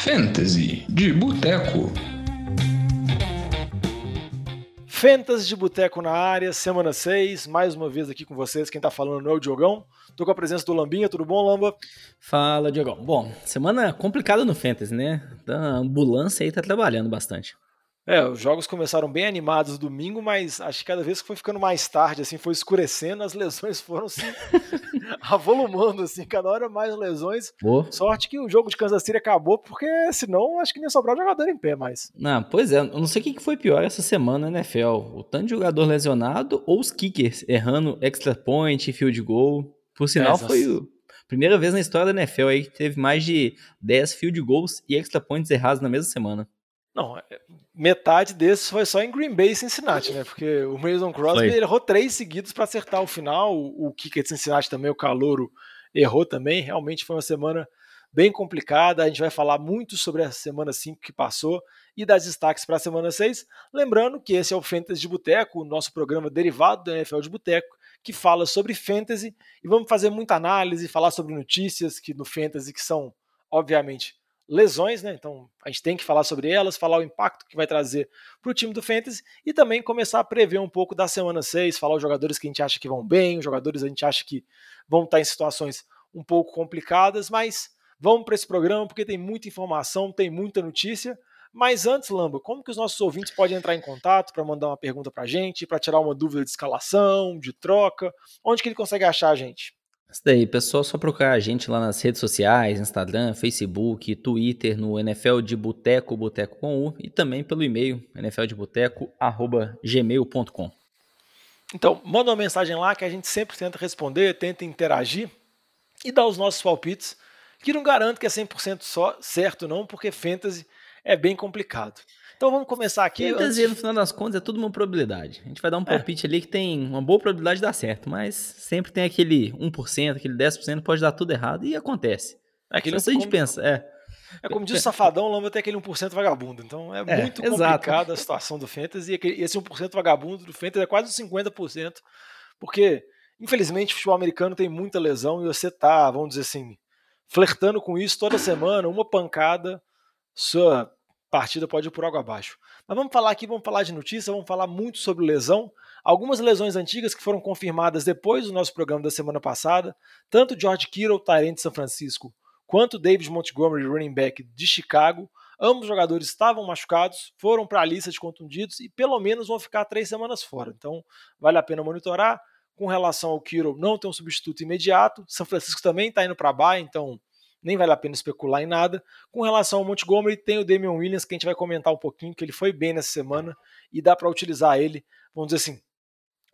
Fantasy de Boteco. Fantasy de Boteco na área, semana 6, mais uma vez aqui com vocês. Quem tá falando não é o Diogão. Tô com a presença do Lambinha, tudo bom, Lamba? Fala, Diogão. Bom, semana complicada no Fantasy, né? A ambulância aí tá trabalhando bastante. É, os jogos começaram bem animados domingo, mas acho que cada vez que foi ficando mais tarde, assim, foi escurecendo, as lesões foram se avolumando, assim, cada hora mais lesões. Boa. Sorte que o jogo de Kansas City acabou, porque senão acho que nem sobrar jogador em pé mais. Não, pois é, eu não sei o que foi pior essa semana na NFL, o tanto de jogador lesionado ou os kickers errando extra point, field goal. Por sinal, é, foi a primeira vez na história da NFL aí que teve mais de 10 field goals e extra points errados na mesma semana. Não, é, metade desses foi só em Green Bay e Cincinnati, né? Porque o Mason Crosby errou três seguidos para acertar o final. O, o kicker de Cincinnati também, o Calouro, errou também. Realmente foi uma semana bem complicada. A gente vai falar muito sobre a semana 5 que passou e das destaques para a semana 6. Lembrando que esse é o Fantasy de Boteco, o nosso programa derivado da NFL de Boteco, que fala sobre fantasy e vamos fazer muita análise, falar sobre notícias que no fantasy que são, obviamente, lesões, né? Então a gente tem que falar sobre elas, falar o impacto que vai trazer para o time do Fantasy e também começar a prever um pouco da semana 6, falar os jogadores que a gente acha que vão bem, os jogadores a gente acha que vão estar em situações um pouco complicadas, mas vamos para esse programa porque tem muita informação, tem muita notícia. Mas antes, Lamba, como que os nossos ouvintes podem entrar em contato para mandar uma pergunta para a gente, para tirar uma dúvida de escalação, de troca? Onde que ele consegue achar a gente? Isso daí, pessoal, só procurar a gente lá nas redes sociais, Instagram, Facebook, Twitter, no NFL de Boteco, Boteco com U, e também pelo e-mail, nfldeboteco.gmail.com. Então, manda uma mensagem lá que a gente sempre tenta responder, tenta interagir e dar os nossos palpites, que não garanto que é 100% só certo não, porque fantasy é bem complicado. Então vamos começar aqui. Fantasy, antes... no final das contas, é tudo uma probabilidade. A gente vai dar um é. palpite é. ali que tem uma boa probabilidade de dar certo, mas sempre tem aquele 1%, aquele 10% pode dar tudo errado e acontece. É aquele Só a gente pensa, é. É como diz o Safadão, Lamba tem aquele 1% vagabundo. Então é, é muito complicada a situação do Fantasy. E esse 1% vagabundo do Fantasy é quase 50%. Porque, infelizmente, o futebol americano tem muita lesão e você tá, vamos dizer assim, flertando com isso toda semana, uma pancada, sua partida pode ir por água abaixo. Mas vamos falar aqui, vamos falar de notícia, vamos falar muito sobre lesão. Algumas lesões antigas que foram confirmadas depois do nosso programa da semana passada, tanto George Kittle, Tyrant de São Francisco, quanto David Montgomery, running back de Chicago. Ambos jogadores estavam machucados, foram para a lista de contundidos e pelo menos vão ficar três semanas fora. Então vale a pena monitorar. Com relação ao Kittle, não tem um substituto imediato. São Francisco também está indo para baia, então nem vale a pena especular em nada. Com relação ao Montgomery, tem o Damian Williams, que a gente vai comentar um pouquinho, que ele foi bem nessa semana e dá para utilizar ele, vamos dizer assim,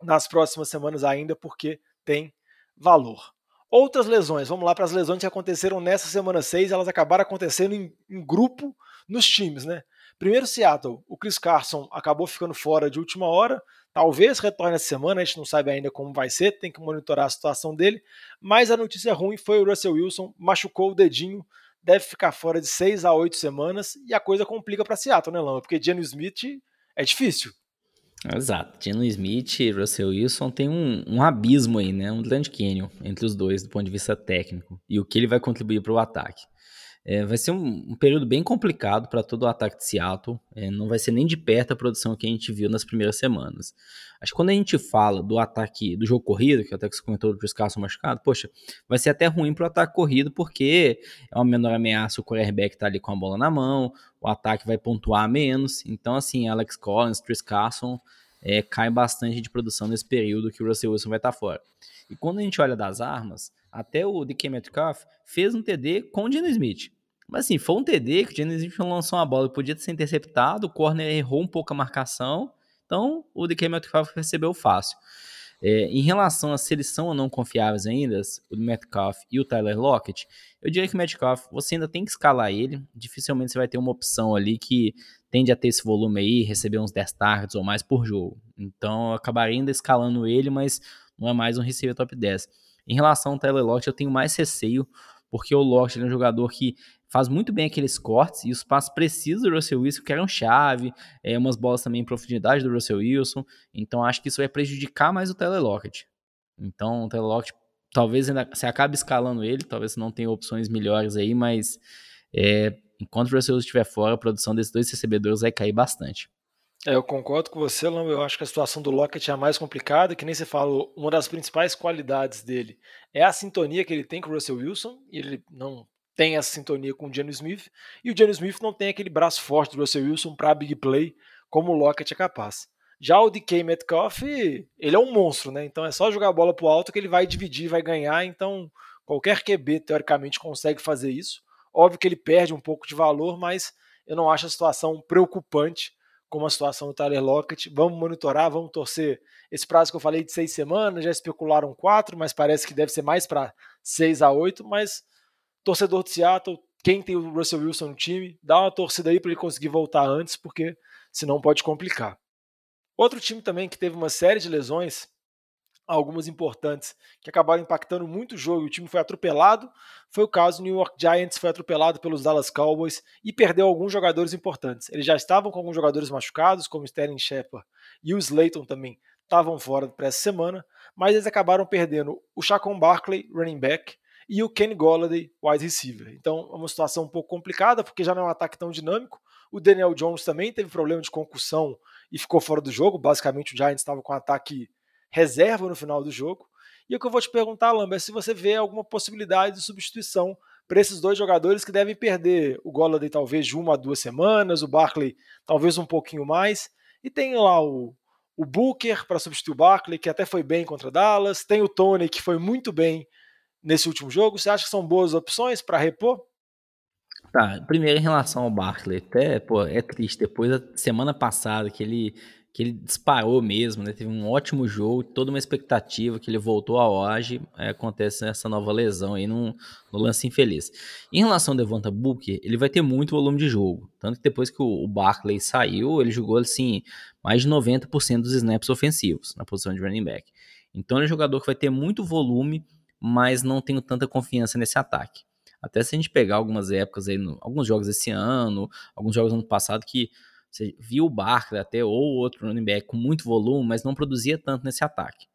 nas próximas semanas ainda, porque tem valor. Outras lesões, vamos lá para as lesões que aconteceram nessa semana 6, elas acabaram acontecendo em, em grupo nos times, né? Primeiro, Seattle, o Chris Carson acabou ficando fora de última hora, Talvez retorne essa semana, a gente não sabe ainda como vai ser, tem que monitorar a situação dele. Mas a notícia ruim foi o Russell Wilson, machucou o dedinho, deve ficar fora de 6 a 8 semanas e a coisa complica para Seattle, né, Lama? Porque Geno Smith é difícil. Exato. Geno Smith e Russell Wilson tem um, um, abismo aí, né? Um grande canyon entre os dois do ponto de vista técnico e o que ele vai contribuir para o ataque. É, vai ser um, um, período bem complicado para todo o ataque de Seattle. É, não vai ser nem de perto a produção que a gente viu nas primeiras semanas. Acho que quando a gente fala do ataque do jogo corrido, que até que você comentou do Carson machucado, poxa, vai ser até ruim para o ataque corrido, porque é uma menor ameaça, o quarterback tá ali com a bola na mão, o ataque vai pontuar menos. Então, assim, Alex Collins, Chris Carson é, cai bastante de produção nesse período que o Russell Wilson vai estar tá fora. E quando a gente olha das armas, até o DK Metcalf fez um TD com o Geno Smith. Mas assim, foi um TD que o Geno Smith lançou uma bola que podia ser interceptado, o corner errou um pouco a marcação, então o DK Metcalf recebeu fácil. É, em relação a se eles são ou não confiáveis ainda, o Metcalf e o Tyler Lockett, eu diria que o Metcalf, você ainda tem que escalar ele, dificilmente você vai ter uma opção ali que tende a ter esse volume aí, receber uns 10 targets ou mais por jogo. Então eu acabaria ainda escalando ele, mas não é mais um receiver top 10. Em relação ao Tyler Lockett, eu tenho mais receio, porque o Lockett é um jogador que faz muito bem aqueles cortes e os passos precisos do Russell Wilson, que eram chave, é, umas bolas também em profundidade do Russell Wilson. Então acho que isso vai prejudicar mais o Tyler Lockett. Então o Tyler Lockett talvez ainda, você acabe escalando ele, talvez não tenha opções melhores aí, mas é, enquanto o Russell Wilson estiver fora, a produção desses dois recebedores vai cair bastante. É, eu concordo com você, Lambo. Eu acho que a situação do Lockett é a mais complicada, que nem você falou, uma das principais qualidades dele é a sintonia que ele tem com o Russell Wilson, e ele não tem essa sintonia com o Geno Smith, e o Geno Smith não tem aquele braço forte do Russell Wilson para big play como o Lockett é capaz. Já o DK Metcalf, ele é um monstro, né? Então é só jogar a bola pro alto que ele vai dividir, vai ganhar, então qualquer QB teoricamente consegue fazer isso. Óbvio que ele perde um pouco de valor, mas eu não acho a situação preocupante como a situação do Tyler Lockett. Vamos monitorar, vamos torcer. Esse prazo que eu falei de seis semanas, já especularam quatro, mas parece que deve ser mais para seis a oito. Mas torcedor de Seattle, quem tem o Russell Wilson no time, dá uma torcida aí para ele conseguir voltar antes, porque senão pode complicar. Outro time também que teve uma série de lesões algumas importantes que acabaram impactando muito o jogo e o time foi atropelado. Foi o caso do New York Giants, foi atropelado pelos Dallas Cowboys e perdeu alguns jogadores importantes. Eles já estavam com alguns jogadores machucados, como Sterling Shepard e o Slayton também estavam fora para essa semana, mas eles acabaram perdendo o Chacon Barkley, running back, e o Kenny Golladay, wide receiver. Então é uma situação um pouco complicada, porque já não é um ataque tão dinâmico. O Daniel Jones também teve problema de concussão e ficou fora do jogo. Basicamente, o Giants estava com um ataque reserva no final do jogo. E o que eu vou te perguntar, Lamba, é se você vê alguma possibilidade de substituição para esses dois jogadores que devem perder o Golladay talvez de uma a duas semanas, o Barkley talvez um pouquinho mais. E tem lá o, o Booker para substituir o Barkley, que até foi bem contra Dallas. Tem o Tony, que foi muito bem nesse último jogo. Você acha que são boas opções para repor? Tá, primeiro em relação ao Barkley, até, pô, é triste, depois da semana passada que ele que ele disparou mesmo, né? Teve um ótimo jogo, toda uma expectativa que ele voltou a hoje, é, acontece essa nova lesão aí no, no, lance infeliz. Em relação ao Devonta Booker, ele vai ter muito volume de jogo, tanto que depois que o, o Barkley saiu, ele jogou assim mais de 90% dos snaps ofensivos na posição de running back. Então ele é um jogador que vai ter muito volume, mas não tenho tanta confiança nesse ataque. Até se a gente pegar algumas épocas aí, no, alguns jogos esse ano, alguns jogos ano passado que você viu o Barkley até ou outro running back com muito volume, mas não produzia tanto nesse ataque.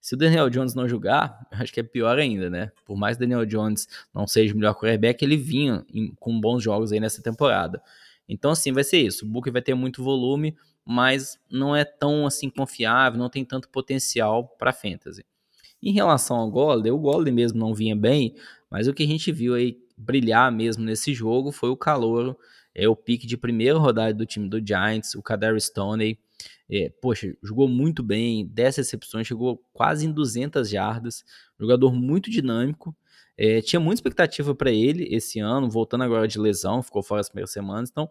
Se o Daniel Jones não jogar, acho que é pior ainda, né? Por mais que o Daniel Jones não seja o melhor quarterback, ele vinha em, com bons jogos aí nessa temporada. Então, assim, vai ser isso. O Booker vai ter muito volume, mas não é tão assim confiável, não tem tanto potencial para fantasy. Em relação ao Golden, o Golden mesmo não vinha bem, mas o que a gente viu aí brilhar mesmo nesse jogo foi o calor é o pique de primeira rodada do time do Giants, o Kadarius Stoney. É, poxa, jogou muito bem, 10 recepções, chegou quase em 200 jardas, jogador muito dinâmico. É, tinha muita expectativa para ele esse ano, voltando agora de lesão, ficou fora as primeiras semanas. Então,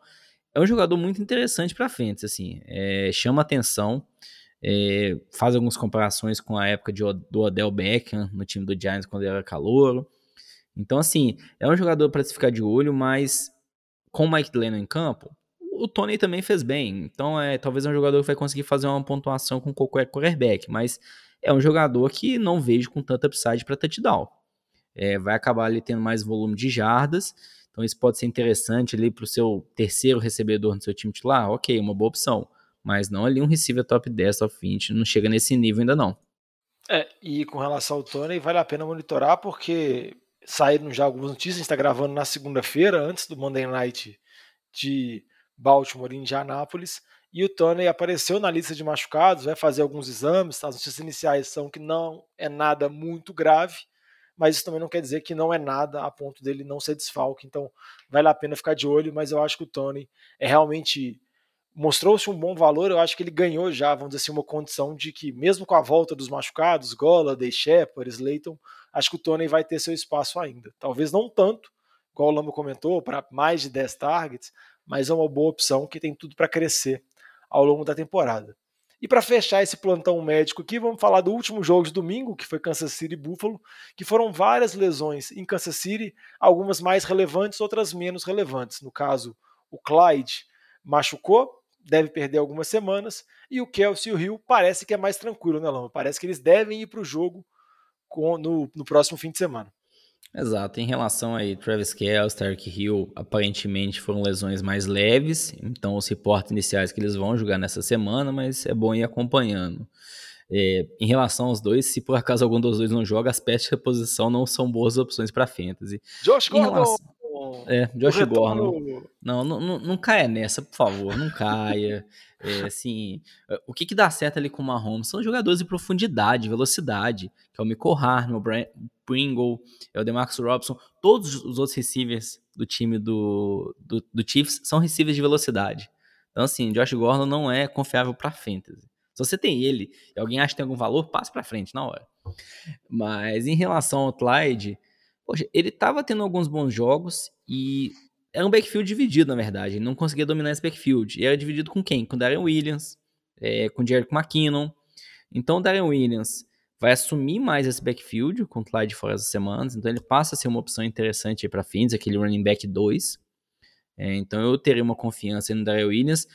é um jogador muito interessante para frente, assim, é, chama atenção. É, faz algumas comparações com a época de, do Odell Beckham no time do Giants quando ele era calouro. Então, assim, é um jogador para se ficar de olho, mas com o Mike Lennon em campo, o Tony também fez bem. Então, é talvez é um jogador que vai conseguir fazer uma pontuação com qualquer quarterback, mas é um jogador que não vejo com tanta upside para touchdown. É, vai acabar ali tendo mais volume de jardas, então isso pode ser interessante ali para o seu terceiro recebedor no seu time titular. Ok, uma boa opção, mas não ali um receiver top 10, top 20, não chega nesse nível ainda não. É, e com relação ao Tony, vale a pena monitorar porque saíram já algumas notícias, a gente está gravando na segunda-feira, antes do Monday Night de Baltimore e Indianápolis, e o Tony apareceu na lista de machucados, vai fazer alguns exames, as notícias iniciais são que não é nada muito grave, mas isso também não quer dizer que não é nada a ponto dele não ser desfalque, então vale a pena ficar de olho, mas eu acho que o Tony é realmente mostrou-se um bom valor, eu acho que ele ganhou já, vamos dizer assim, uma condição de que mesmo com a volta dos machucados, Golladay, Shepard, Slayton, acho que o Tony vai ter seu espaço ainda. Talvez não tanto, igual o Lamba comentou, para mais de 10 targets, mas é uma boa opção que tem tudo para crescer ao longo da temporada. E para fechar esse plantão médico aqui, vamos falar do último jogo de domingo, que foi Kansas City e Buffalo, que foram várias lesões em Kansas City, algumas mais relevantes, outras menos relevantes. No caso, o Clyde machucou, deve perder algumas semanas, e o Kelsey e o Hill parece que é mais tranquilo, né, Lama? Parece que eles devem ir para o jogo com, no, no próximo fim de semana. Exato. Em relação aí, Travis Kelce, Tarek Hill, aparentemente foram lesões mais leves, então os reportes iniciais que eles vão jogar nessa semana, mas é bom ir acompanhando. É, em relação aos dois, se por acaso algum dos dois não joga, as peças de reposição não são boas opções para fantasy. Josh Gordon! Relação... Gordon. É, Josh Gordon. Não, não, não, não caia nessa, por favor, não caia. É, assim, o que, que dá certo ali com o Mahomes são jogadores de profundidade, velocidade, que é o Michael Harman, o Brian Pringle, é o DeMarcus Robson, todos os outros receivers do time do, do, do Chiefs são receivers de velocidade. Então, assim, Josh Gordon não é confiável para fantasy. Se você tem ele e alguém acha que tem algum valor, passe para frente na hora. Mas em relação ao Clyde, poxa, ele estava tendo alguns bons jogos e era um backfield dividido, na verdade. Ele não conseguia dominar esse backfield. E era dividido com quem? Com o Darren Williams, é, com Jerick McKinnon. Então o Darren Williams vai assumir mais esse backfield com o Clyde fora das semanas. Então ele passa a ser uma opção interessante para fins, aquele running back 2. É, então eu teria uma confiança no Darren Williams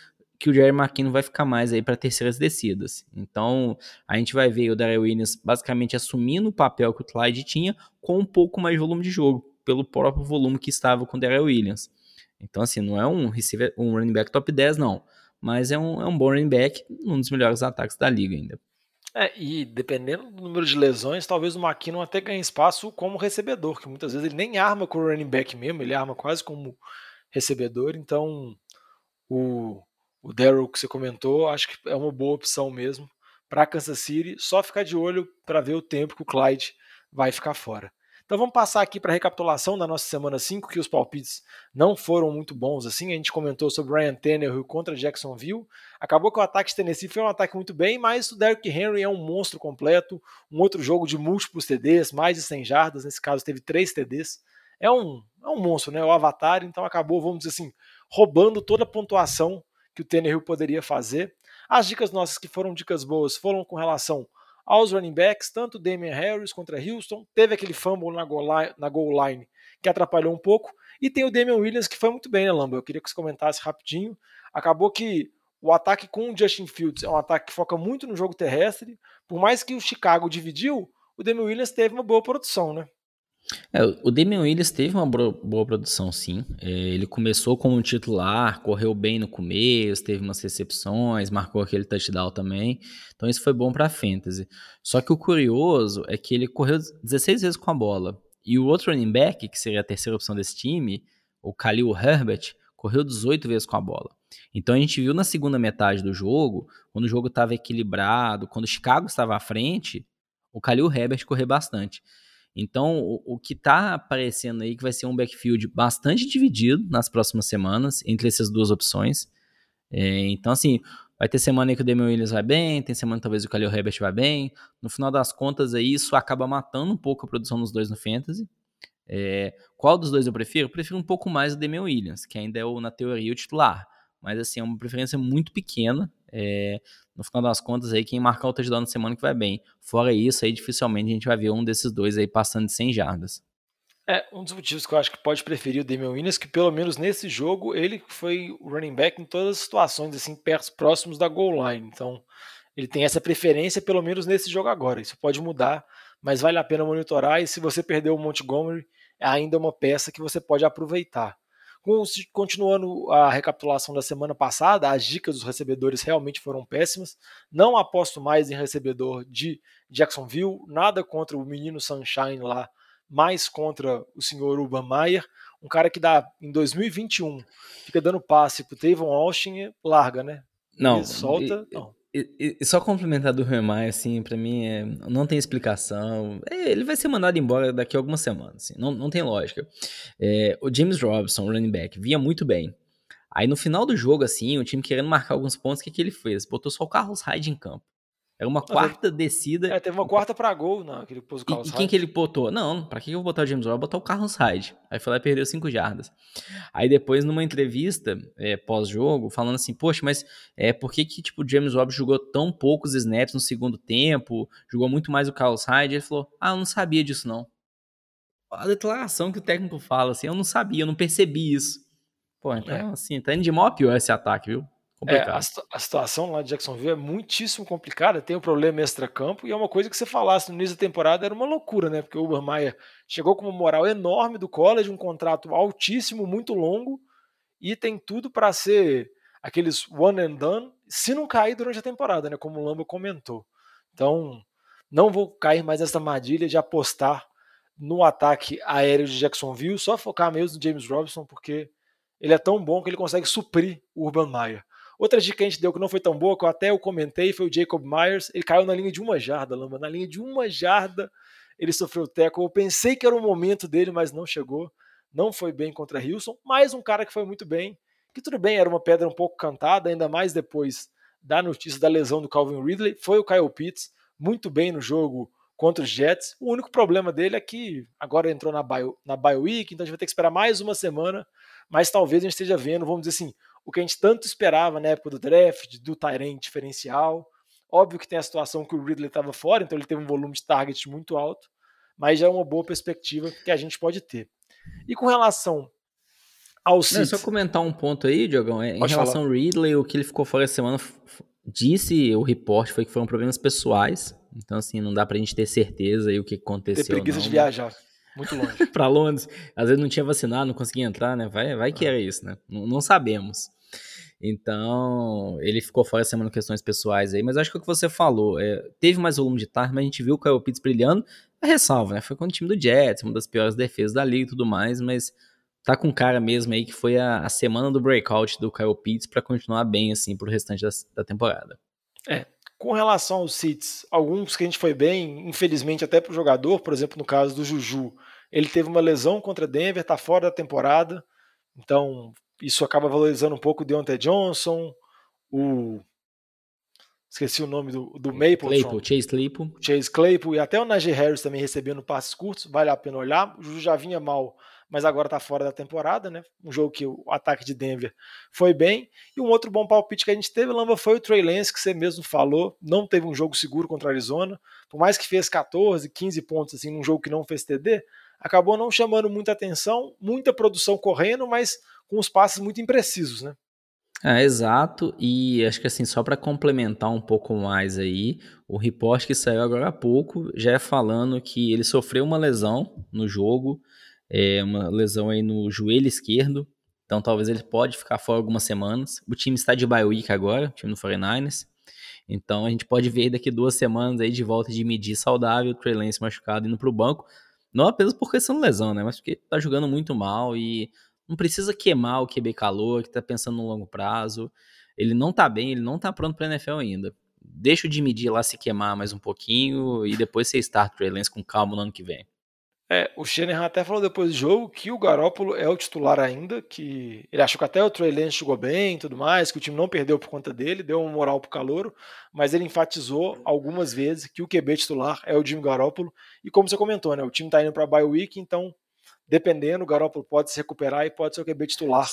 que o Jerry McKinnon vai ficar mais aí para terceiras descidas. Então, a gente vai ver o Darrell Williams basicamente assumindo o papel que o Clyde tinha com um pouco mais de volume de jogo, pelo próprio volume que estava com o Darrell Williams. Então, assim, não é um receiver, um running back top 10, não. Mas é um, é um bom running back, um dos melhores ataques da liga ainda. É, e dependendo do número de lesões, talvez o McKinnon até ganhe espaço como recebedor, que muitas vezes ele nem arma com o running back mesmo, ele arma quase como recebedor, então o, o Daryl que você comentou, acho que é uma boa opção mesmo para Kansas City. Só ficar de olho para ver o tempo que o Clyde vai ficar fora. Então vamos passar aqui para a recapitulação da nossa semana 5, que os palpites não foram muito bons assim. A gente comentou sobre Ryan Tannehill contra Jacksonville. Acabou que o ataque de Tennessee foi um ataque muito bem, mas o Derrick Henry é um monstro completo. Um outro jogo de múltiplos TDs, mais de 100 jardas. Nesse caso teve 3 TDs. É um, é um monstro, né? O Avatar. Então acabou, vamos dizer assim, roubando toda a pontuação que o Tannehill poderia fazer. As dicas nossas que foram dicas boas foram com relação aos running backs, tanto Damian Harris contra Houston, teve aquele fumble na goal, line, que atrapalhou um pouco, e tem o Damian Williams que foi muito bem, né, Lamba? Eu queria que você comentasse rapidinho. Acabou que o ataque com o Justin Fields é um ataque que foca muito no jogo terrestre, por mais que o Chicago dividiu, o Damian Williams teve uma boa produção, né? É, o Damian Williams teve uma boa produção, sim. É, ele começou como titular, correu bem no começo, teve umas recepções, marcou aquele touchdown também. Então isso foi bom para a fantasy. Só que o curioso é que ele correu 16 vezes com a bola. E o outro running back, que seria a terceira opção desse time, o Khalil Herbert, correu 18 vezes com a bola. Então a gente viu na segunda metade do jogo, quando o jogo estava equilibrado, quando o Chicago estava à frente, o Khalil Herbert correu bastante. Então, o, o que está aparecendo aí que vai ser um backfield bastante dividido nas próximas semanas entre essas duas opções. É, então, assim, vai ter semana aí que o Damian Williams vai bem, tem semana que talvez o Khalil Herbert vai bem. No final das contas, aí, isso acaba matando um pouco a produção dos dois no Fantasy. É, qual dos dois eu prefiro? Eu prefiro um pouco mais o Damian Williams, que ainda é, o, na teoria, o titular. Mas, assim, é uma preferência muito pequena. É, no final das contas, aí, quem marcar o touchdown na semana que vai bem. Fora isso, aí dificilmente a gente vai ver um desses dois aí passando de 100 jardas. É, um dos motivos que eu acho que pode preferir o Damian Williams, que pelo menos nesse jogo ele foi running back em todas as situações, assim, perto, próximos da goal line. Então, ele tem essa preferência, pelo menos nesse jogo agora. Isso pode mudar, mas vale a pena monitorar. E se você perdeu o Montgomery, é ainda uma peça que você pode aproveitar. Continuando a recapitulação da semana passada, as dicas dos recebedores realmente foram péssimas. Não aposto mais em recebedor de Jacksonville, nada contra o menino Sunshine lá, mais contra o senhor Urban Meyer, um cara que dá em 2021 fica dando passe pro Tavon Austin, larga, né? Não, Ele solta, e, não. E, e, só complementar do Remai, assim, para mim é, não tem explicação. É, ele vai ser mandado embora daqui a algumas semanas, assim, não, não tem lógica. É, o James Robinson, running back, vinha muito bem. Aí no final do jogo, assim, o time querendo marcar alguns pontos, o que, que ele fez? Botou só o Carlos Hyde em campo. Era uma quarta ele... descida. É, teve uma quarta pra gol, não, que ele pôs o Carlos e. E quem que ele botou? Não, pra que eu vou botar o James Robb? botar o Carlos Hyde. Aí foi lá e perdeu cinco jardas. Aí depois, numa entrevista é, pós-jogo, falando assim, poxa, mas é, por que que, tipo, o James Robb jogou tão poucos snaps no segundo tempo, jogou muito mais o Carlos Hyde? Ele falou, ah, eu não sabia disso, não. A declaração que o técnico fala, assim, eu não sabia, eu não percebi isso. Pô, então, é. assim, tá indo de a pior esse ataque, viu? É, a, a, situação lá de Jacksonville é muitíssimo complicada, tem o um problema extra-campo, e é uma coisa que você falasse no início da temporada era uma loucura, né? Porque o Urban chegou com uma moral enorme do college, um contrato altíssimo, muito longo, e tem tudo para ser aqueles one and done, se não cair durante a temporada, né? Como o Lamba comentou. Então, não vou cair mais nessa armadilha de apostar no ataque aéreo de Jacksonville, só focar mesmo no James Robinson, porque ele é tão bom que ele consegue suprir o Urban Meyer. Outra dica que a gente deu que não foi tão boa, que eu até eu comentei, foi o Jacob Myers. Ele caiu na linha de uma jarda, Lamba. Na linha de uma jarda, ele sofreu o teco. Eu pensei que era o momento dele, mas não chegou. Não foi bem contra Wilson. Mais um cara que foi muito bem. Que tudo bem, era uma pedra um pouco cantada, ainda mais depois da notícia da lesão do Calvin Ridley. Foi o Kyle Pitts, muito bem no jogo contra os Jets. O único problema dele é que agora entrou na bio, na bio week, então a gente vai ter que esperar mais uma semana. Mas talvez a gente esteja vendo, vamos dizer assim, o que a gente tanto esperava na época do draft, do Tyrant diferencial. Óbvio que tem a situação que o Ridley estava fora, então ele teve um volume de target muito alto, mas já é uma boa perspectiva que a gente pode ter. E com relação ao City... Só comentar um ponto aí, Diogão. É, em relação falar. ao Ridley, o que ele ficou fora essa semana, disse o reporte, foi que foram problemas pessoais. Então, assim, não dá pra gente ter certeza aí o que aconteceu. Ter preguiça não, de viajar. Muito longe. para Londres. Às vezes não tinha vacinado, não conseguia entrar, né? Vai, vai que era isso, né? Não, não sabemos. Então, ele ficou fora semana questões pessoais aí, mas acho que é o que você falou, é, teve mais volume de tarde, mas a gente viu o Kyle Pitts brilhando, a ressalva, né? Foi com o time do Jets, uma das piores defesas da liga e tudo mais, mas tá com cara mesmo aí que foi a, a semana do breakout do Kyle Pitts para continuar bem assim pro restante da, da temporada. É, com relação aos seats, alguns que a gente foi bem, infelizmente até para o jogador, por exemplo, no caso do Juju, ele teve uma lesão contra Denver, está fora da temporada, então isso acaba valorizando um pouco o Deontay Johnson, o esqueci o nome do, do Maple, Claypool, Chase Claypool. Chase Claypool e até o Najee Harris também recebendo passes curtos, vale a pena olhar. O Juju já vinha mal mas agora está fora da temporada, né? Um jogo que o ataque de Denver foi bem. E um outro bom palpite que a gente teve, Lamba, foi o Trey Lance, que você mesmo falou, não teve um jogo seguro contra a Arizona, por mais que fez 14, 15 pontos assim num jogo que não fez TD, acabou não chamando muita atenção, muita produção correndo, mas com os passes muito imprecisos, né? É, exato, e acho que assim, só para complementar um pouco mais aí, o report que saiu agora há pouco já é falando que ele sofreu uma lesão no jogo, é, uma lesão aí no joelho esquerdo, então talvez ele pode ficar fora algumas semanas. O time está de bye week agora, o time do 49ers, então a gente pode ver daqui duas semanas aí de volta de medir saudável, o Trey Lance machucado indo para o banco, não apenas por questão de lesão, né, mas porque tá jogando muito mal e não precisa queimar o QB calor, que tá pensando no longo prazo. Ele não tá bem, ele não tá pronto para NFL ainda. Deixa o de medir lá se queimar mais um pouquinho e depois você start o Trey Lance com calma no ano que vem. É, o Shanahan até falou depois do jogo que o Garópolo é o titular ainda, que ele achou que até o Trey Lance jogou bem e tudo mais, que o time não perdeu por conta dele, deu uma moral pro calouro, mas ele enfatizou algumas vezes que o QB titular é o Jimmy Garópolo, e como você comentou, né, o time tá indo para bye week, então dependendo, o Garópolo pode se recuperar e pode ser o QB titular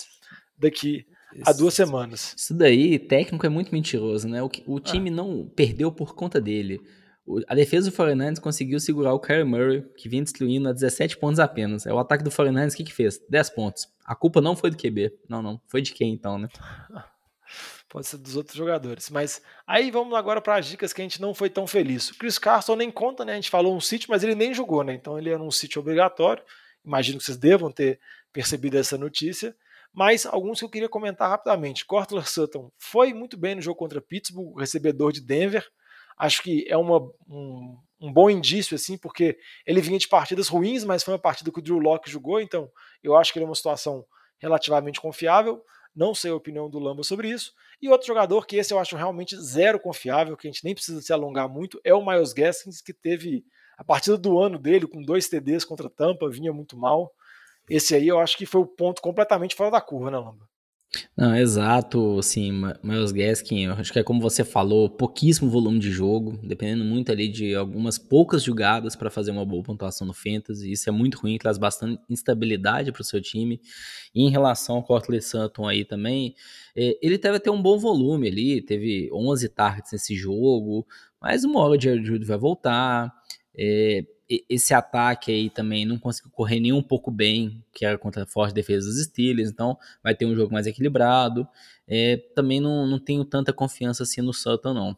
daqui a duas semanas. Isso daí, técnico é muito mentiroso, né? O, o time ah. não perdeu por conta dele. A defesa do 49ers conseguiu segurar o Kyler Murray, que vinha destruindo a 17 pontos apenas. É o ataque do 49ers, o que que fez? 10 pontos. A culpa não foi do QB. Não, não. Foi de quem então, né? Pode ser dos outros jogadores. Mas aí vamos agora para as dicas que a gente não foi tão feliz. O Chris Carson nem conta, né? A gente falou um sítio, mas ele nem jogou, né? Então ele era um sítio obrigatório. Imagino que vocês devam ter percebido essa notícia. Mas alguns que eu queria comentar rapidamente. Cortland Sutton foi muito bem no jogo contra Pittsburgh, recebedor de Denver acho que é uma, um, um, bom indício, assim, porque ele vinha de partidas ruins, mas foi uma partida que o Drew Locke jogou, então eu acho que ele é uma situação relativamente confiável. Não sei a opinião do Lamba sobre isso. E outro jogador que esse eu acho realmente zero confiável, que a gente nem precisa se alongar muito, é o Miles Gaskins, que teve a partida do ano dele com dois TDs contra Tampa, vinha muito mal. Esse aí eu acho que foi o ponto completamente fora da curva, né, Lamba? Não, exato, assim, Miles Gaskin, acho que é como você falou, pouquíssimo volume de jogo, dependendo muito ali de algumas poucas jogadas para fazer uma boa pontuação no Fantasy, isso é muito ruim, traz bastante instabilidade para o seu time. E em relação ao Cortland Sutton aí também, é, ele teve até um bom volume ali, teve 11 targets nesse jogo, mas uma hora o Jared Judy vai voltar, é, esse ataque aí também não conseguiu correr nem um pouco bem, que era contra a forte defesa dos Steelers, então vai ter um jogo mais equilibrado. É, também não, não tenho tanta confiança assim no Sutton, não.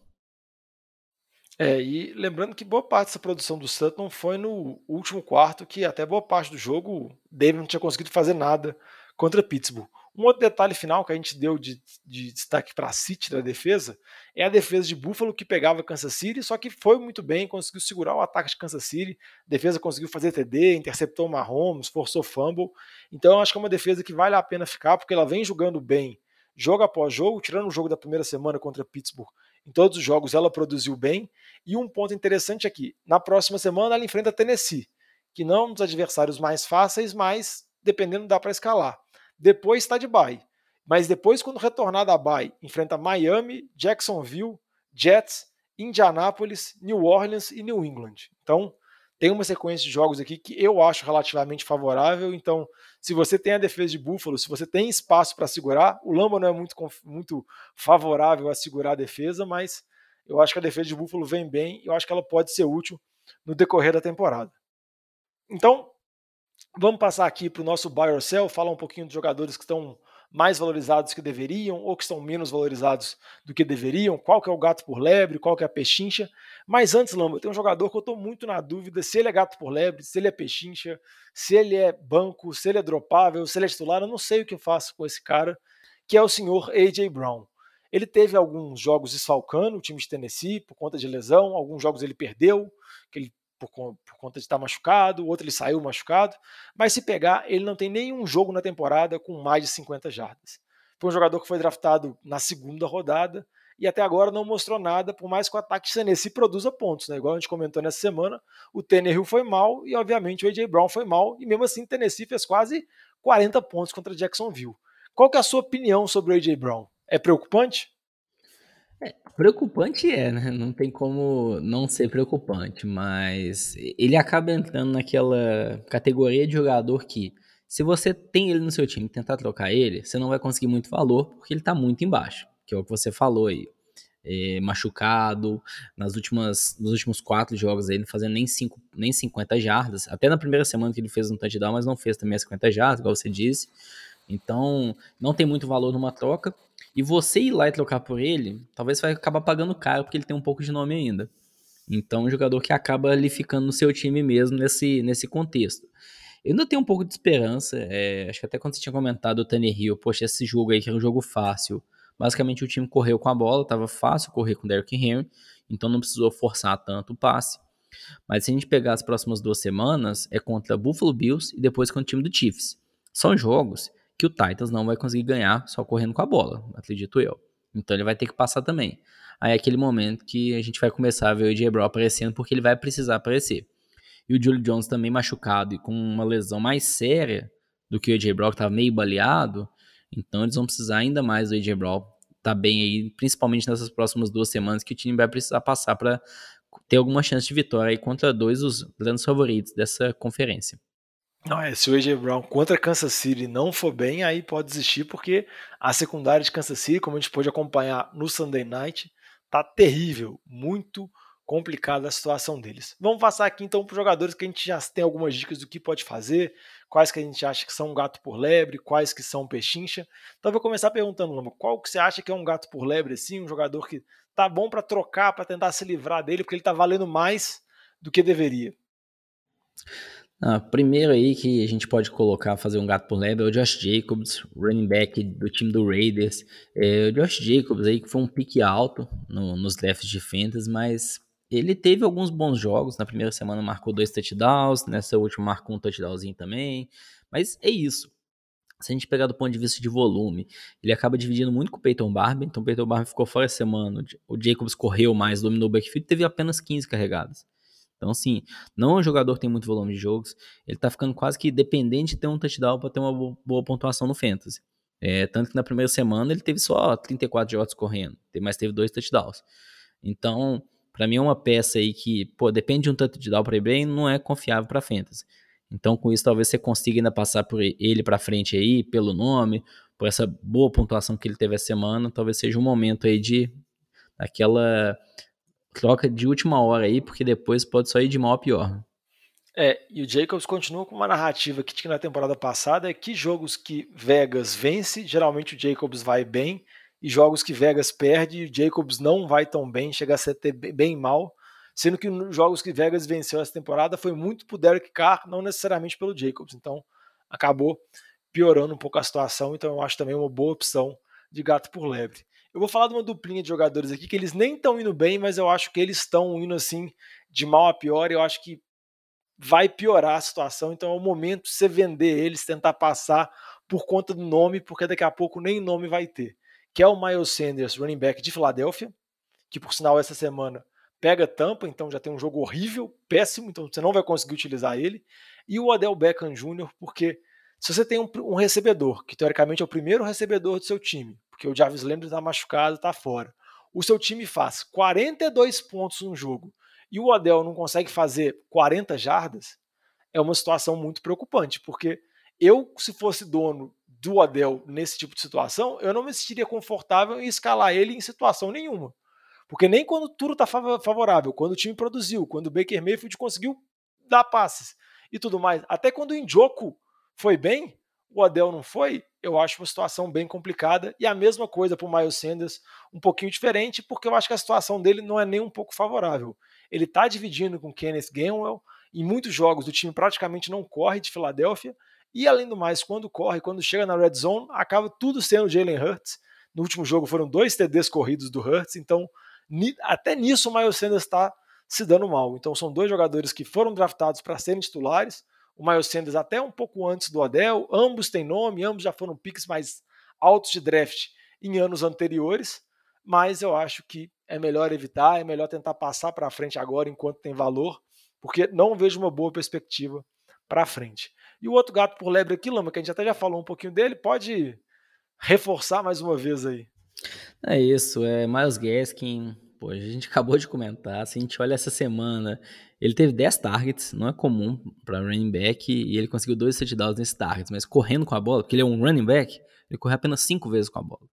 É, e lembrando que boa parte dessa produção do Sutton foi no último quarto, que até boa parte do jogo David não tinha conseguido fazer nada contra Pittsburgh. Um outro detalhe final que a gente deu de, de destaque para a City da defesa é a defesa de Buffalo que pegava Kansas City, só que foi muito bem, conseguiu segurar o ataque de Kansas City. A defesa conseguiu fazer TD, interceptou Mahomes, forçou fumble. Então acho que é uma defesa que vale a pena ficar porque ela vem jogando bem, jogo após jogo, tirando o jogo da primeira semana contra Pittsburgh. Em todos os jogos ela produziu bem. E um ponto interessante aqui: na próxima semana ela enfrenta Tennessee, que não é um dos adversários mais fáceis, mas dependendo dá para escalar. Depois está de bye. Mas depois, quando retornar da bye, enfrenta Miami, Jacksonville, Jets, Indianapolis, New Orleans e New England. Então, tem uma sequência de jogos aqui que eu acho relativamente favorável. Então, se você tem a defesa de Buffalo, se você tem espaço para segurar, o Lamba não é muito, muito favorável a segurar a defesa, mas eu acho que a defesa de Buffalo vem bem e eu acho que ela pode ser útil no decorrer da temporada. Então, Vamos passar aqui para o nosso buy or sell, falar um pouquinho dos jogadores que estão mais valorizados que deveriam ou que estão menos valorizados do que deveriam, qual que é o gato por lebre, qual que é a pechincha. Mas antes, Lamba, tem um jogador que eu estou muito na dúvida se ele é gato por lebre, se ele é pechincha, se ele é banco, se ele é dropável, se ele é titular, eu não sei o que eu faço com esse cara, que é o senhor A.J. Brown. Ele teve alguns jogos desfalcando o time de Tennessee por conta de lesão, alguns jogos ele perdeu, que ele por, por, conta de estar machucado, o outro ele saiu machucado, mas se pegar, ele não tem nenhum jogo na temporada com mais de 50 jardas. Foi um jogador que foi draftado na segunda rodada e até agora não mostrou nada, por mais que o ataque Tennessee produza pontos. Né? Igual a gente comentou nessa semana, o Tannehill foi mal e, obviamente, o A.J. Brown foi mal, e mesmo assim, o Tennessee fez quase 40 pontos contra Jacksonville. Qual que é a sua opinião sobre o A.J. Brown? É preocupante? É, preocupante é, né? Não tem como não ser preocupante, mas ele acaba entrando naquela categoria de jogador que, se você tem ele no seu time e tentar trocar ele, você não vai conseguir muito valor, porque ele tá muito embaixo, que é o que você falou aí. É, machucado, nas últimas, nos últimos quatro jogos aí, ele fazendo nem, cinco, nem 50 jardas, até na primeira semana que ele fez um touchdown, mas não fez também as 50 jardas, igual você disse. Então, não tem muito valor numa troca. E você ir lá e trocar por ele, talvez vai acabar pagando caro, porque ele tem um pouco de nome ainda. Então, um jogador que acaba ali ficando no seu time mesmo nesse, nesse contexto. Eu ainda tenho um pouco de esperança. É, acho que até quando você tinha comentado o Hill, poxa, esse jogo aí que era um jogo fácil. Basicamente o time correu com a bola, estava fácil correr com o Derrick Henry, então não precisou forçar tanto o passe. Mas se a gente pegar as próximas duas semanas, é contra Buffalo Bills e depois contra o time do Chiefs. São jogos que o Titans não vai conseguir ganhar só correndo com a bola, acredito eu. Então ele vai ter que passar também. Aí é aquele momento que a gente vai começar a ver o AJ Brown aparecendo, porque ele vai precisar aparecer. E o Julio Jones também machucado e com uma lesão mais séria do que o AJ Brown, que estava meio baleado. Então eles vão precisar ainda mais do AJ Brown tá bem aí, principalmente nessas próximas duas semanas que o time vai precisar passar para ter alguma chance de vitória aí contra dois dos grandes favoritos dessa conferência. Não, é, se o AJ Brown contra Kansas City não for bem, aí pode desistir, porque a secundária de Kansas City, como a gente pôde acompanhar no Sunday Night, tá terrível, muito complicada a situação deles. Vamos passar aqui então para os jogadores que a gente já tem algumas dicas do que pode fazer, quais que a gente acha que são gato por lebre, quais que são pechincha. Então vou começar perguntando, Lama, qual que você acha que é um gato por lebre, assim, um jogador que tá bom para trocar, para tentar se livrar dele, porque ele tá valendo mais do que deveria? Ah, primeiro aí que a gente pode colocar, fazer um gato por lebre, é o Josh Jacobs, running back do time do Raiders. É, o Josh Jacobs aí que foi um pique alto no, nos drafts de fantasy, mas ele teve alguns bons jogos. Na primeira semana marcou dois touchdowns, nessa última marcou um touchdownzinho também. Mas é isso. Se a gente pegar do ponto de vista de volume, ele acaba dividindo muito com o Peyton Barber. Então o Peyton Barber ficou fora essa semana. O Jacobs correu mais, dominou o backfield, teve apenas 15 carregadas. Então, assim, não é um jogador que tem muito volume de jogos. Ele tá ficando quase que dependente de ter um touchdown para ter uma boa pontuação no Fantasy. É, tanto que na primeira semana ele teve só 34 jogos correndo, mas teve dois touchdowns. Então, para mim é uma peça aí que, pô, depende de um touchdown para ir bem, não é confiável para Fantasy. Então, com isso, talvez você consiga ainda passar por ele para frente aí, pelo nome, por essa boa pontuação que ele teve essa semana. Talvez seja um momento aí de aquela troca de última hora aí, porque depois pode só ir de mal a pior. É, e o Jacobs continua com uma narrativa que tinha na temporada passada, é que jogos que Vegas vence, geralmente o Jacobs vai bem, e jogos que Vegas perde, o Jacobs não vai tão bem, chega a ser bem mal, sendo que nos jogos que Vegas venceu essa temporada foi muito por Derek Carr, não necessariamente pelo Jacobs, então acabou piorando um pouco a situação, então eu acho também uma boa opção de gato por lebre. Eu vou falar de uma duplinha de jogadores aqui que eles nem estão indo bem, mas eu acho que eles estão indo assim de mal a pior. E eu acho que vai piorar a situação. Então é o momento de você vender eles, tentar passar por conta do nome, porque daqui a pouco nem nome vai ter. Que é o Miles Sanders, running back de Filadélfia, que por sinal essa semana pega tampa, então já tem um jogo horrível, péssimo, então você não vai conseguir utilizar ele. E o Odell Beckham Jr., porque se você tem um, um recebedor, que teoricamente é o primeiro recebedor do seu time, porque o Jarvis Landry está machucado, está fora, o seu time faz 42 pontos no jogo e o Odell não consegue fazer 40 jardas, é uma situação muito preocupante, porque eu, se fosse dono do Odell nesse tipo de situação, eu não me sentiria confortável em escalar ele em situação nenhuma. Porque nem quando tudo está favorável, quando o time produziu, quando o Baker Mayfield conseguiu dar passes e tudo mais, até quando o Njoku foi bem, o Adel não foi, eu acho uma situação bem complicada. E a mesma coisa para o Miles Sanders, um pouquinho diferente, porque eu acho que a situação dele não é nem um pouco favorável. Ele está dividindo com Kenneth Gainwell, em muitos jogos o time praticamente não corre de Filadélfia, e além do mais, quando corre, quando chega na red zone, acaba tudo sendo Jalen Hurts. No último jogo foram dois TDs corridos do Hurts, então até nisso o Miles Sanders está se dando mal. Então são dois jogadores que foram draftados para serem titulares, o Miles Sanders até um pouco antes do Adel. Ambos têm nome, ambos já foram picks mais altos de draft em anos anteriores, mas eu acho que é melhor evitar, é melhor tentar passar para frente agora enquanto tem valor, porque não vejo uma boa perspectiva para frente. E o outro gato por lebre aqui, Lama, que a gente até já falou um pouquinho dele, pode reforçar mais uma vez aí. É isso, é Miles Gaskin, Pô, a gente acabou de comentar, se a gente olha essa semana, ele teve 10 targets, não é comum para running back, e ele conseguiu dois touchdowns nesses targets, mas correndo com a bola, porque ele é um running back, ele corre apenas 5 vezes com a bola.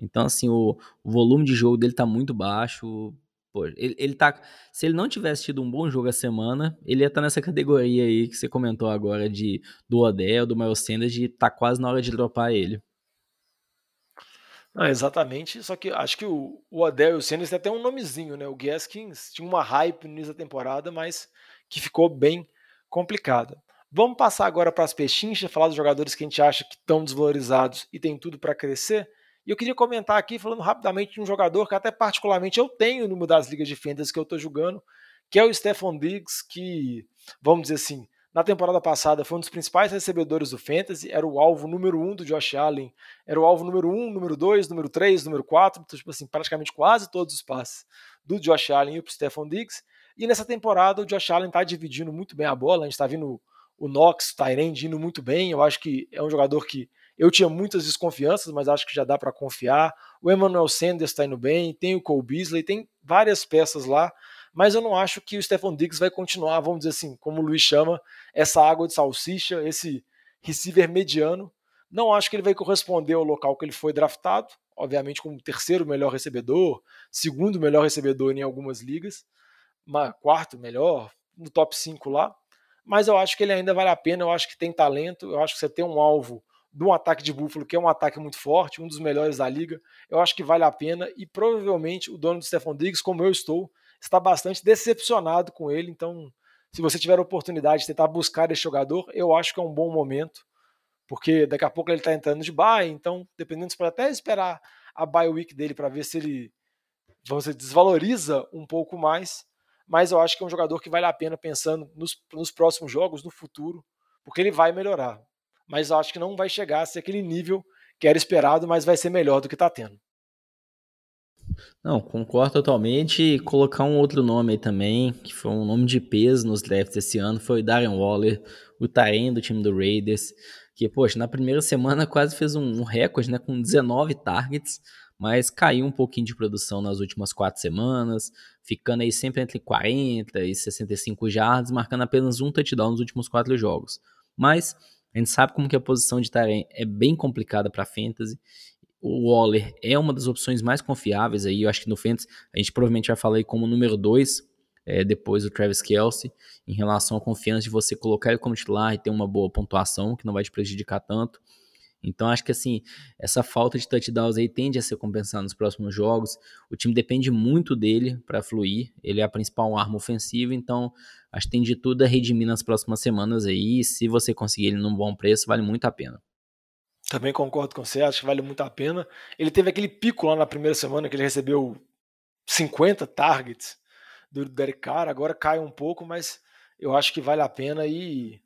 Então, assim, o, o, volume de jogo dele tá muito baixo. Pô, ele, ele tá. Se ele não tivesse tido um bom jogo a semana, ele ia estar tá nessa categoria aí que você comentou agora de do Odell, do Miles Sanders, de tá quase na hora de dropar ele. Não, exatamente, só que acho que o, o Adel e o tem até um nomezinho, né? O Gaskins tinha uma hype no início da temporada, mas que ficou bem complicada. Vamos passar agora para as pechinchas, falar dos jogadores que a gente acha que estão desvalorizados e tem tudo para crescer. E eu queria comentar aqui, falando rapidamente de um jogador que até particularmente eu tenho no das ligas de fantasy que eu estou jogando, que é o Stephon Diggs, que, vamos dizer assim, na temporada passada foi um dos principais recebedores do Fantasy, era o alvo número um do Josh Allen, era o alvo número um, número dois, número três, número quatro, então, tipo assim, praticamente quase todos os passes do Josh Allen e o Stephon Diggs. E nessa temporada o Josh Allen está dividindo muito bem a bola, a gente está vendo o Knox, o Tyrande indo muito bem, eu acho que é um jogador que eu tinha muitas desconfianças, mas acho que já dá para confiar. O Emmanuel Sanders está indo bem, tem o Cole Beasley, tem várias peças lá mas eu não acho que o Stephon Diggs vai continuar, vamos dizer assim, como o Luiz chama, essa água de salsicha, esse receiver mediano. Não acho que ele vai corresponder ao local que ele foi draftado, obviamente como terceiro melhor recebedor, segundo melhor recebedor em algumas ligas, quarto melhor, no top 5 lá. Mas eu acho que ele ainda vale a pena, eu acho que tem talento, eu acho que você tem um alvo de um ataque de Buffalo, que é um ataque muito forte, um dos melhores da liga, eu acho que vale a pena e provavelmente o dono do Stephon Diggs, como eu estou, está bastante decepcionado com ele. Então, se você tiver a oportunidade de tentar buscar esse jogador, eu acho que é um bom momento, porque daqui a pouco ele está entrando de bye, então, dependendo, você pode até esperar a bye week dele para ver se ele vamos dizer, desvaloriza um pouco mais. Mas eu acho que é um jogador que vale a pena pensando nos, nos próximos jogos, no futuro, porque ele vai melhorar. Mas eu acho que não vai chegar a ser aquele nível que era esperado, mas vai ser melhor do que está tendo. Não, concordo totalmente. E colocar um outro nome aí também, que foi um nome de peso nos drafts esse ano, foi Darren Waller, o Tyrene do time do Raiders, que, poxa, na primeira semana quase fez um, recorde, né, com 19 targets, mas caiu um pouquinho de produção nas últimas quatro semanas, ficando aí sempre entre 40 e 65 jardas, marcando apenas um touchdown nos últimos quatro jogos. Mas a gente sabe como que a posição de Tyrene é bem complicada para fantasy o Waller é uma das opções mais confiáveis aí. Eu acho que no Fantasy a gente provavelmente vai falar aí como número 2, é, depois do Travis Kelsey, em relação à confiança de você colocar ele como titular e ter uma boa pontuação, que não vai te prejudicar tanto. Então acho que assim, essa falta de touchdowns aí tende a ser compensada nos próximos jogos. O time depende muito dele para fluir. Ele é a principal arma ofensiva, então acho que tem de tudo a redimir nas próximas semanas aí. Se você conseguir ele num bom preço, vale muito a pena. Também concordo com você, acho que vale muito a pena. Ele teve aquele pico lá na primeira semana que ele recebeu 50 targets do Derek Carr, agora cai um pouco, mas eu acho que vale a pena e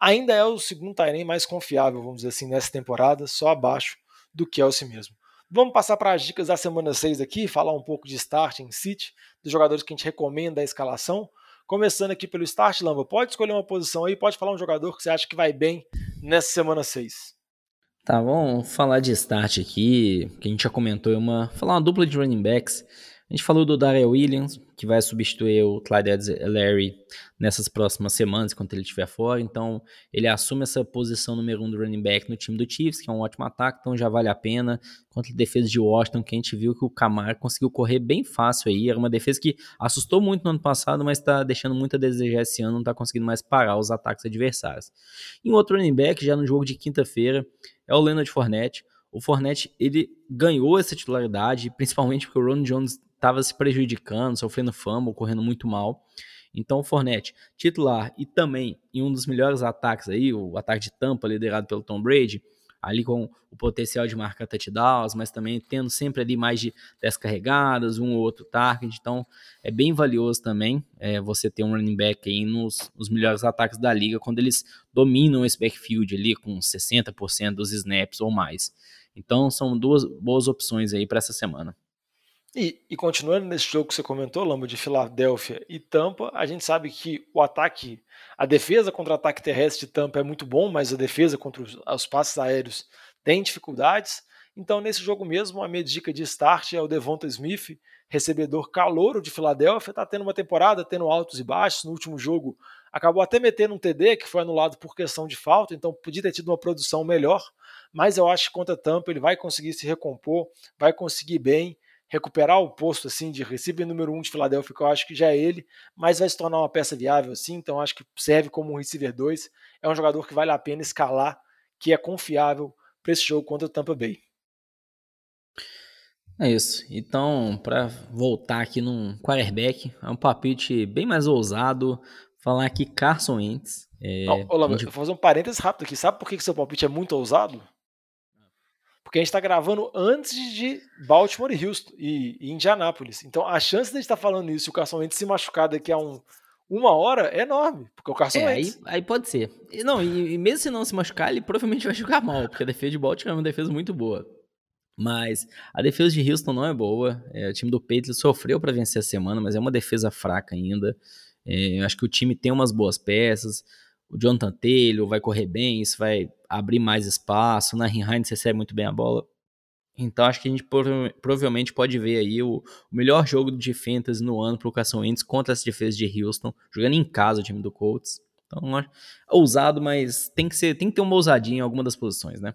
ainda é o segundo Tyrene mais confiável, vamos dizer assim, nessa temporada, só abaixo do Kelsey mesmo. Vamos passar para as dicas da semana 6 aqui, falar um pouco de start em City, dos jogadores que a gente recomenda a escalação. Começando aqui pelo start, Lamba, pode escolher uma posição aí, pode falar um jogador que você acha que vai bem nessa semana 6. Tá, vamos falar de start aqui, que a gente já comentou, é uma, falar uma dupla de running backs. A gente falou do Darrell Williams, que vai substituir o Clyde Larry nessas próximas semanas, enquanto ele estiver fora. Então, ele assume essa posição número um do running back no time do Chiefs, que é um ótimo ataque, então já vale a pena. Contra a defesa de Washington, que a gente viu que o Camara conseguiu correr bem fácil aí. Era uma defesa que assustou muito no ano passado, mas está deixando muito a desejar esse ano, não está conseguindo mais parar os ataques adversários. Em outro running back, já no jogo de quinta-feira, é o Leonard Fournette. O Fournette, ele ganhou essa titularidade, principalmente porque o Ron Jones estava se prejudicando, sofrendo fama, correndo muito mal. Então, o Fournette, titular e também em um dos melhores ataques aí, o ataque de tampa liderado pelo Tom Brady, ali com o potencial de marcar touchdowns, mas também tendo sempre ali mais de 10 carregadas, um ou outro target. Então, é bem valioso também é, você ter um running back aí nos, nos melhores ataques da liga, quando eles dominam esse backfield ali com 60% dos snaps ou mais. Então, são duas boas opções aí para essa semana. E, e, continuando nesse jogo que você comentou, Lamba, de Filadélfia e Tampa, a gente sabe que o ataque, a defesa contra o ataque terrestre de Tampa é muito bom, mas a defesa contra os, os passes aéreos tem dificuldades. Então, nesse jogo mesmo, a minha dica de start é o Devonta Smith, recebedor calouro de Filadélfia, está tendo uma temporada, tendo altos e baixos. No último jogo, acabou até metendo um TD, que foi anulado por questão de falta, então podia ter tido uma produção melhor, mas eu acho que contra Tampa ele vai conseguir se recompor, vai conseguir bem recuperar o posto assim de receiver número um de Filadélfia, que eu acho que já é ele, mas vai se tornar uma peça viável assim, então acho que serve como um receiver 2. É um jogador que vale a pena escalar, que é confiável para esse jogo contra o Tampa Bay. É isso. Então, para voltar aqui num quarterback, é um palpite bem mais ousado. Falar aqui Carson Wentz. É, Não, Olá, vou fazer um parênteses rápido aqui. Sabe por que, que seu palpite é muito ousado? Porque a gente está gravando antes de Baltimore e Houston e, e Indianápolis. Então a chance de a gente estar tá falando isso e o Carson Wentz se machucar daqui a um, uma hora é enorme. Porque o Carson é, Wentz. Aí, aí pode ser. E, não, e, e, mesmo se não se machucar, ele provavelmente vai jogar mal, porque a defesa de Baltimore é uma defesa muito boa. Mas a defesa de Houston não é boa. É, o time do Patriots sofreu para vencer a semana, mas é uma defesa fraca ainda. É, eu acho que o time tem umas boas peças o Jonathan Taylor vai correr bem, isso vai abrir mais espaço, o Nahin Hines recebe muito bem a bola. Então acho que a gente provavelmente pode ver aí o, melhor jogo de fantasy no ano para o Carson Wentz contra essa defesa de Houston, jogando em casa o time do Colts. Então, ousado, mas tem que ser, tem que ter uma ousadia em alguma das posições, né?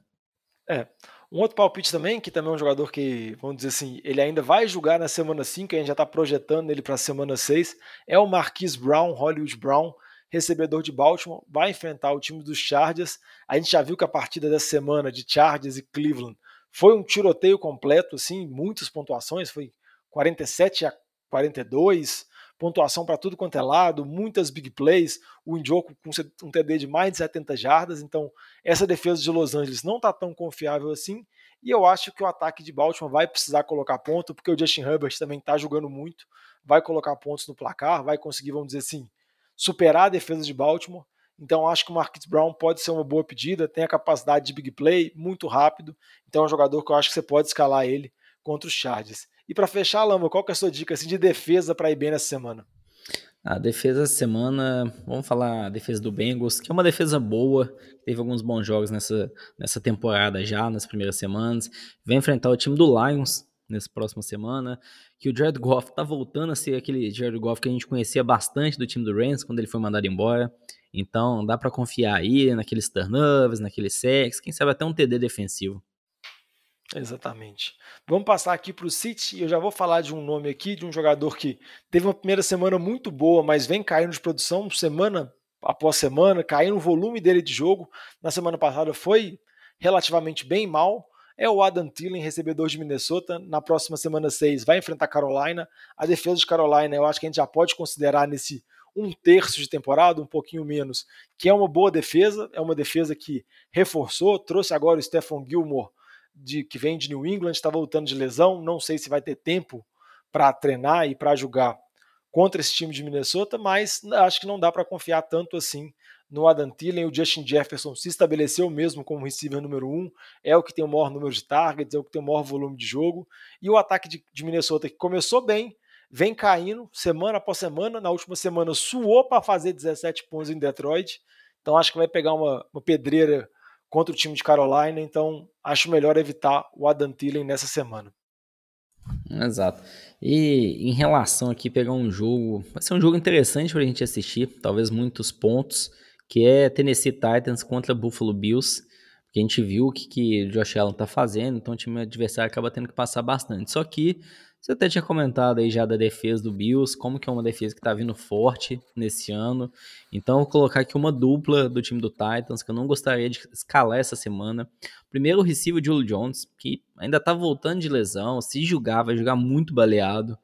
É. Um outro palpite também, que também é um jogador que, vamos dizer assim, ele ainda vai jogar na semana 5, a gente já está projetando ele para a semana 6, é o Marquise Brown, Hollywood Brown recebedor de Baltimore, vai enfrentar o time dos Chargers. A gente já viu que a partida dessa semana de Chargers e Cleveland foi um tiroteio completo, assim, muitas pontuações, foi 47 a 42, pontuação para tudo quanto é lado, muitas big plays, o Indioco com um TD de mais de 70 jardas, então essa defesa de Los Angeles não está tão confiável assim, e eu acho que o ataque de Baltimore vai precisar colocar ponto, porque o Justin Herbert também está jogando muito, vai colocar pontos no placar, vai conseguir, vamos dizer assim, superar a defesa de Baltimore. Então acho que o Marquise Brown pode ser uma boa pedida, tem a capacidade de big play, muito rápido. Então é um jogador que eu acho que você pode escalar ele contra os Chargers. E para fechar, Lama, qual que é a sua dica assim, de defesa para ir bem nessa semana? A defesa essa semana, vamos falar a defesa do Bengals, que é uma defesa boa, teve alguns bons jogos nessa, nessa temporada já, nas primeiras semanas. Vai enfrentar o time do Lions, nessa próxima semana, que o Jared Goff tá voltando a ser aquele Jared Goff que a gente conhecia bastante do time do Rams quando ele foi mandado embora. Então dá para confiar aí naqueles turnovers, naqueles sacks, quem sabe até um TD defensivo. Exatamente. Vamos passar aqui para o City. Eu já vou falar de um nome aqui, de um jogador que teve uma primeira semana muito boa, mas vem caindo de produção semana após semana, caindo o volume dele de jogo. Na semana passada foi relativamente bem mal é o Adam Thielen, recebedor de Minnesota. Na próxima semana 6 vai enfrentar Carolina. A defesa de Carolina, eu acho que a gente já pode considerar nesse um terço de temporada, um pouquinho menos, que é uma boa defesa, é uma defesa que reforçou, trouxe agora o Stephen Gilmore, de, que vem de New England, está voltando de lesão, não sei se vai ter tempo para treinar e para jogar contra esse time de Minnesota, mas acho que não dá para confiar tanto assim no Adam Thielen. O Justin Jefferson se estabeleceu mesmo como receiver número um, é o que tem o maior número de targets, é o que tem o maior volume de jogo. E o ataque de, de Minnesota, que começou bem, vem caindo semana após semana. Na última semana suou para fazer 17 pontos em Detroit. Então acho que vai pegar uma, uma pedreira contra o time de Carolina. Então acho melhor evitar o Adam Thielen nessa semana. Exato. E em relação aqui, pegar um jogo, vai ser um jogo interessante para a gente assistir, talvez muitos pontos, que é Tennessee Titans contra Buffalo Bills, que a gente viu o que, que Josh Allen tá fazendo, então o time adversário acaba tendo que passar bastante. Só que você até tinha comentado aí já da defesa do Bills, como que é uma defesa que tá vindo forte nesse ano. Então vou colocar aqui uma dupla do time do Titans, que eu não gostaria de escalar essa semana. Primeiro o receiver Julio Jones, que ainda tá voltando de lesão, se jogar, vai jogar muito baleado.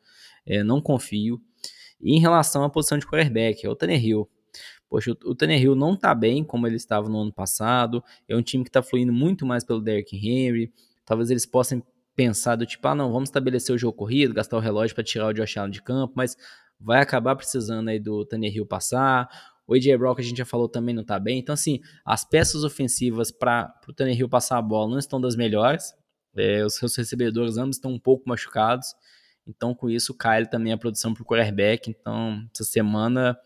É, não confio. E em relação à posição de quarterback, é o Tannehill. Poxa, o Tannehill não tá bem como ele estava no ano passado. É um time que tá fluindo muito mais pelo Derrick Henry. Talvez eles possam pensado, tipo, ah, não, vamos estabelecer o jogo corrido, gastar o relógio para tirar o Josh Allen de campo, mas vai acabar precisando aí do Tannehill passar. O AJ que a gente já falou, também não tá bem. Então, assim, as peças ofensivas para o Tannehill passar a bola não estão das melhores. É, os seus recebedores ambos estão um pouco machucados. Então, com isso, cai também a produção para o quarterback. Então, essa semana,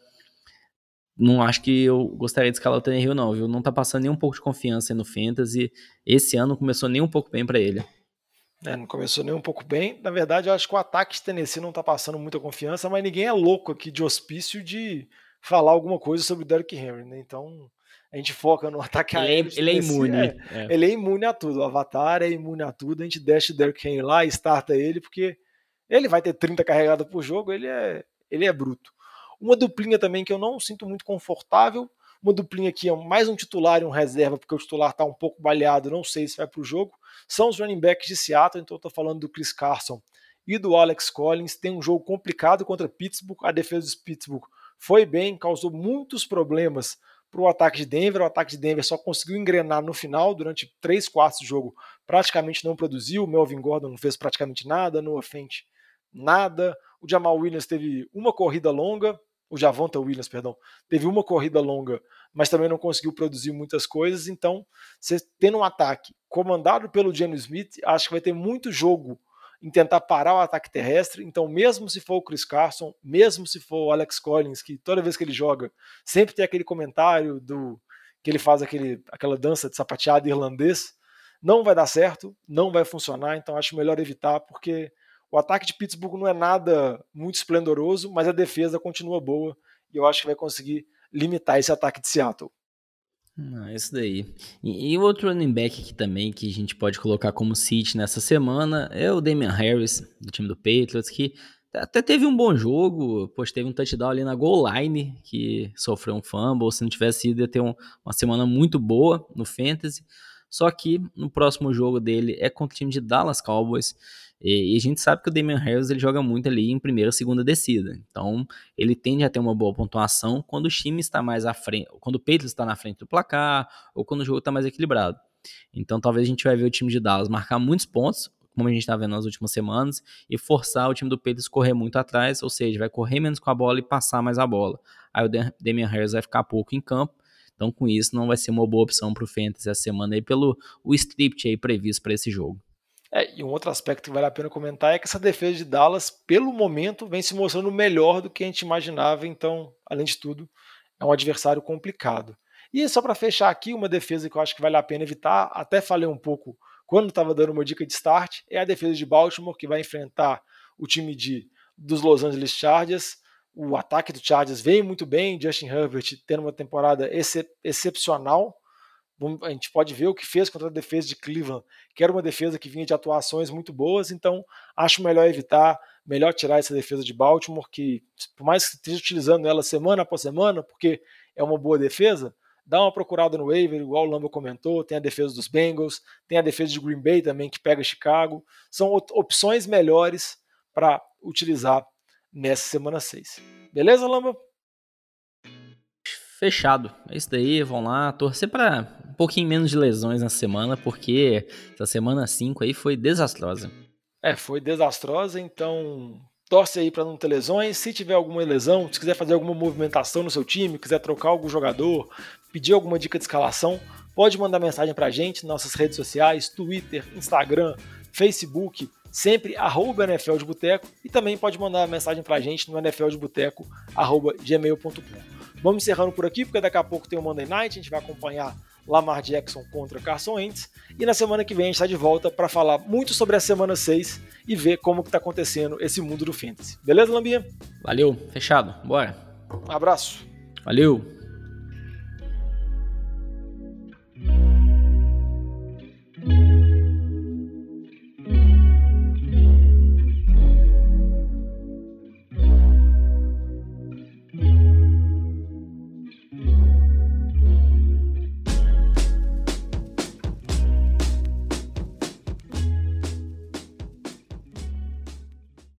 não acho que eu gostaria de escalar o Tannehill, não, viu? Não tá passando nem um pouco de confiança no Fantasy. Esse ano começou nem um pouco bem para ele. É, não começou nem um pouco bem. Na verdade, eu acho que o ataque de Tennessee não está passando muita confiança, mas ninguém é louco aqui de hospício de falar alguma coisa sobre o Derrick Henry, né? Então a gente foca no ataque ele é aéreo. É, ele é imune. É, é. Ele é imune a tudo. O Avatar é imune a tudo. A gente deixa o Derrick Henry lá e starta ele, porque ele vai ter 30 carregadas por jogo, ele é, ele é bruto. Uma duplinha também que eu não sinto muito confortável. Uma duplinha aqui é mais um titular e um reserva, porque o titular está um pouco baleado, não sei se vai para o jogo são os running backs de Seattle, então estou falando do Chris Carson e do Alex Collins. Tem um jogo complicado contra Pittsburgh, a defesa dos Pittsburgh foi bem, causou muitos problemas para o ataque de Denver. O ataque de Denver só conseguiu engrenar no final, durante três quartos do jogo, praticamente não produziu. O Melvin Gordon não fez praticamente nada, no Fent nada. O Jamal Williams teve uma corrida longa, o Javonta Williams, perdão, teve uma corrida longa, mas também não conseguiu produzir muitas coisas. Então, você tendo um ataque comandado pelo Geno Smith, acho que vai ter muito jogo em tentar parar o ataque terrestre. Então, mesmo se for o Chris Carson, mesmo se for o Alex Collins, que toda vez que ele joga, sempre tem aquele comentário do que ele faz aquele, aquela dança de sapateado irlandês, não vai dar certo, não vai funcionar. Então, acho melhor evitar, porque o ataque de Pittsburgh não é nada muito esplendoroso, mas a defesa continua boa e eu acho que vai conseguir limitar esse ataque de Seattle. Ah, isso daí. E, e outro running back aqui também que a gente pode colocar como City nessa semana é o Damian Harris, do time do Patriots, que até teve um bom jogo, pois teve um touchdown ali na goal line, que sofreu um fumble, se não tivesse ido ia ter um, uma semana muito boa no Fantasy, só que no próximo jogo dele é contra o time de Dallas Cowboys, e, a gente sabe que o Damian Harris ele joga muito ali em primeira, segunda descida. Então, ele tende a ter uma boa pontuação quando o time está mais à frente, quando o Patriots está na frente do placar, ou quando o jogo está mais equilibrado. Então, talvez a gente vai ver o time de Dallas marcar muitos pontos, como a gente está vendo nas últimas semanas, e forçar o time do Patriots correr muito atrás, ou seja, vai correr menos com a bola e passar mais a bola. Aí o Damian Harris vai ficar pouco em campo, então com isso não vai ser uma boa opção para o Fantasy essa semana aí pelo o script aí previsto para esse jogo. É, e um outro aspecto que vale a pena comentar é que essa defesa de Dallas, pelo momento, vem se mostrando melhor do que a gente imaginava. Então, além de tudo, é um adversário complicado. E só para fechar aqui, uma defesa que eu acho que vale a pena evitar, até falei um pouco quando estava dando uma dica de start, é a defesa de Baltimore, que vai enfrentar o time de, dos Los Angeles Chargers. O ataque do Chargers vem muito bem, Justin Herbert tendo uma temporada excep excepcional. A gente pode ver o que fez contra a defesa de Cleveland, que era uma defesa que vinha de atuações muito boas, então acho melhor evitar, melhor tirar essa defesa de Baltimore, que por mais que esteja utilizando ela semana após semana, porque é uma boa defesa, dá uma procurada no waiver, igual o Lamba comentou, tem a defesa dos Bengals, tem a defesa de Green Bay também, que pega Chicago, são opções melhores para utilizar nessa semana 6. Beleza, Lamba? Fechado. É isso daí, vão lá, torcer para um pouquinho menos de lesões na semana, porque essa semana 5 aí foi desastrosa. É, foi desastrosa, então torce aí para não ter lesões. Se tiver alguma lesão, se quiser fazer alguma movimentação no seu time, quiser trocar algum jogador, pedir alguma dica de escalação, pode mandar mensagem para a gente nas nossas redes sociais, Twitter, Instagram, Facebook, sempre arroba NFL de Boteco e também pode mandar mensagem para a gente no nfldeboteco.gmail.com. Vamos encerrando por aqui, porque daqui a pouco tem o Monday Night, a gente vai acompanhar Lamar Jackson contra Carson Wentz. E na semana que vem a gente está de volta para falar muito sobre a semana 6 e ver como está acontecendo esse mundo do Fantasy. Beleza, Lambinha? Valeu, fechado, bora. Um abraço. Valeu.